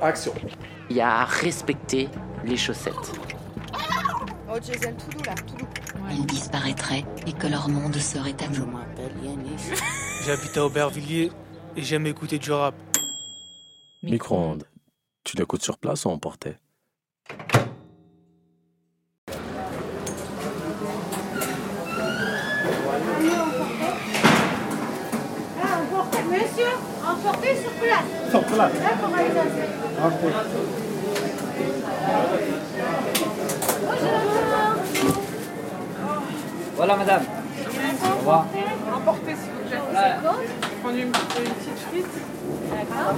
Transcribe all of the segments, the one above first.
Action. Il y a à respecter les chaussettes. Oh, Jason, tout doux là, tout doux. Ils disparaîtraient et que leur monde serait à nous. J'habite à Aubervilliers et j'aime écouter du rap. Micro-ondes. Tu l'écoutes sur place ou emporté Monsieur, emportez sur place. Sur place. D'accord, allez-y. Ok. Voilà, madame. Au revoir. Emportez s'il vous plaît. Prendre une, une petite frite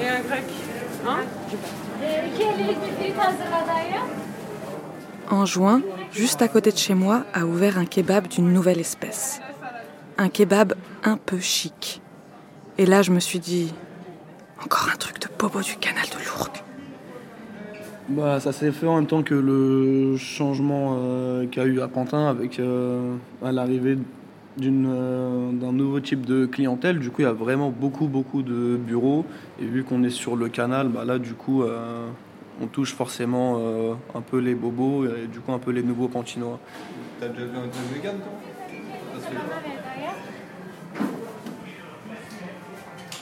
et un grec. Hein En juin, juste à côté de chez moi, a ouvert un kebab d'une nouvelle espèce. Un kebab un peu chic. Et là, je me suis dit, encore un truc de bobo du canal de Lourdes. Bah, ça s'est fait en même temps que le changement euh, qu'il y a eu à Pantin avec euh, à l'arrivée euh, d'un nouveau type de clientèle. Du coup, il y a vraiment beaucoup, beaucoup de bureaux. Et vu qu'on est sur le canal, bah, là, du coup, euh, on touche forcément euh, un peu les bobos et du coup un peu les nouveaux pantinois. T'as déjà vu un truc vegan, toi?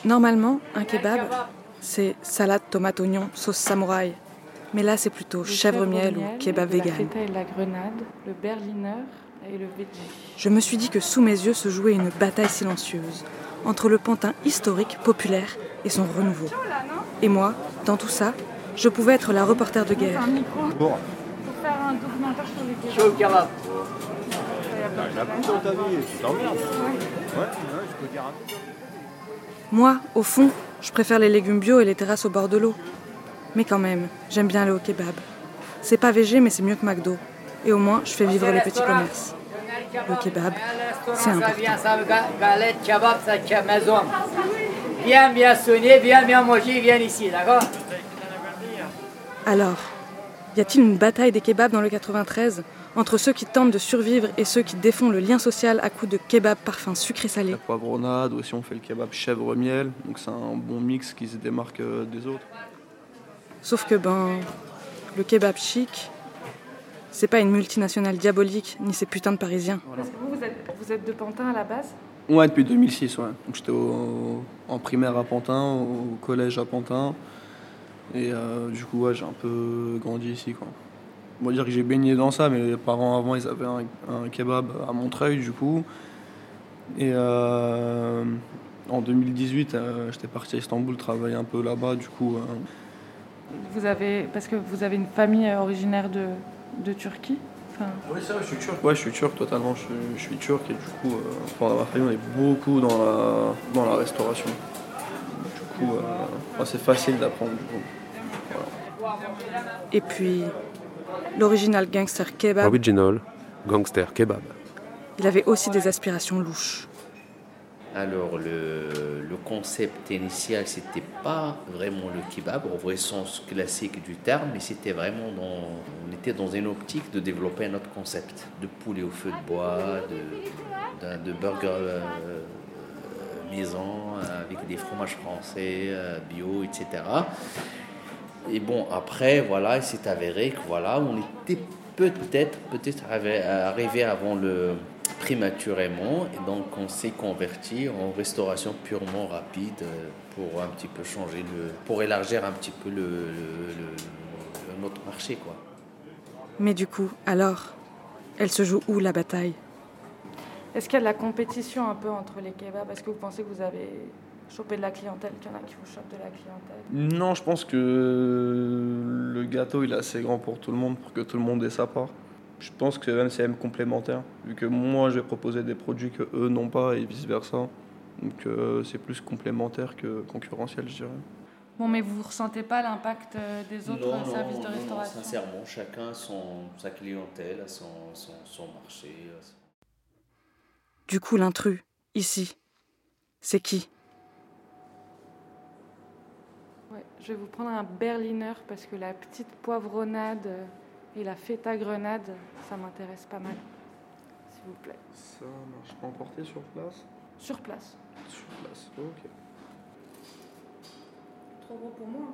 Normalement, un kebab, c'est salade, tomate, oignon, sauce samouraï. Mais là, c'est plutôt chèvre miel ou kebab La vegan. feta et la grenade, le berliner et le veggie. Je me suis dit que sous mes yeux se jouait une bataille silencieuse entre le pantin historique, populaire et son renouveau. Et moi, dans tout ça, je pouvais être la reporter de guerre. Un micro Bon. pour faire un documentaire sur les kebabs. T'emmerdes. Ouais, ouais, je peux dire un truc. Moi, au fond, je préfère les légumes bio et les terrasses au bord de l'eau. Mais quand même, j'aime bien aller au kebab. C'est pas végé, mais c'est mieux que McDo. Et au moins, je fais vivre les petits commerces. Le kebab, c'est important. Bien, bien sonné, bien, bien mangé, viens ici, d'accord? Alors, y a-t-il une bataille des kebabs dans le 93 entre ceux qui tentent de survivre et ceux qui défont le lien social à coups de kebab parfum sucré-salé La poivronade, aussi on fait le kebab chèvre miel, donc c'est un bon mix qui se démarque euh, des autres. Sauf que, ben, le kebab chic, c'est pas une multinationale diabolique, ni ces putains de parisiens. Parce que vous, vous êtes, vous êtes de Pantin à la base? Ouais, depuis 2006, ouais. Donc j'étais en primaire à Pantin, au collège à Pantin. Et euh, du coup, ouais, j'ai un peu grandi ici, quoi. On va dire que j'ai baigné dans ça, mais les parents avant, ils avaient un, un kebab à Montreuil, du coup. Et euh, en 2018, euh, j'étais parti à Istanbul travailler un peu là-bas, du coup. euh, vous avez, Parce que vous avez une famille originaire de, de Turquie enfin, Oui, c'est vrai, je suis turc. Ouais, je suis turc totalement. Je, suis- je suis turc et du coup, euh, enfin, dans ma famille, on est beaucoup dans la, dans la restauration. Coup, euh, enfin, c'est facile d'apprendre. Et puis, l'original gangster kebab, Original, gangster kebab. il avait aussi des aspirations louches. Alors, le, le concept initial, c'était pas vraiment le kebab au vrai sens classique du terme, mais c'était vraiment dans. On était dans une optique de développer un autre concept de poulet au feu de bois, de, de burger euh, maison avec des fromages français, euh, bio, etc. Et bon, après, voilà, il s'est avéré que voilà, on était peut-être peut-être arrivé, avant le prématurément, et donc on s'est converti en restauration purement rapide euh, pour un petit peu changer le, pour élargir un petit peu le- notre marché, quoi. Mais du coup, alors, elle se joue où la bataille? Est-ce qu'il y a de la compétition un peu entre les kebabs? Est-ce que vous pensez que vous avez chopé de la clientèle, qu'il y en a qui vous chopent de la clientèle? Non, je pense que le gâteau il est assez grand pour tout le monde, pour que tout le monde ait sa part. Je pense que même c'est même complémentaire, vu que moi je vais proposer des produits que eux n'ont pas et vice versa. Donc euh, c'est plus complémentaire que concurrentiel, je dirais. Bon, mais vous ne ressentez pas l'impact euh, des autres Non, non, services de non, non, restauration? sincèrement, chacun a son, sa clientèle, son, son, son marché. Du coup, l'intrus, ici, c'est qui? Ouais, je vais vous prendre un berliner parce que la petite poivronnade euh, et la feta grenade, ça m'intéresse pas mal. S'il vous plaît. Ça marche pas emporter sur place? Sur place. Sur place, ok. trop gros pour moi.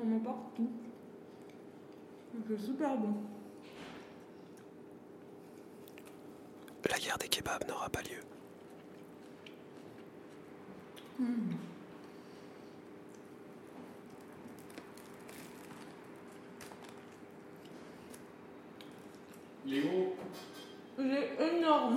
On met partout. C'est super bon. La guerre des kebabs n'aura pas lieu. Mm. Il est gros. Il est énorme.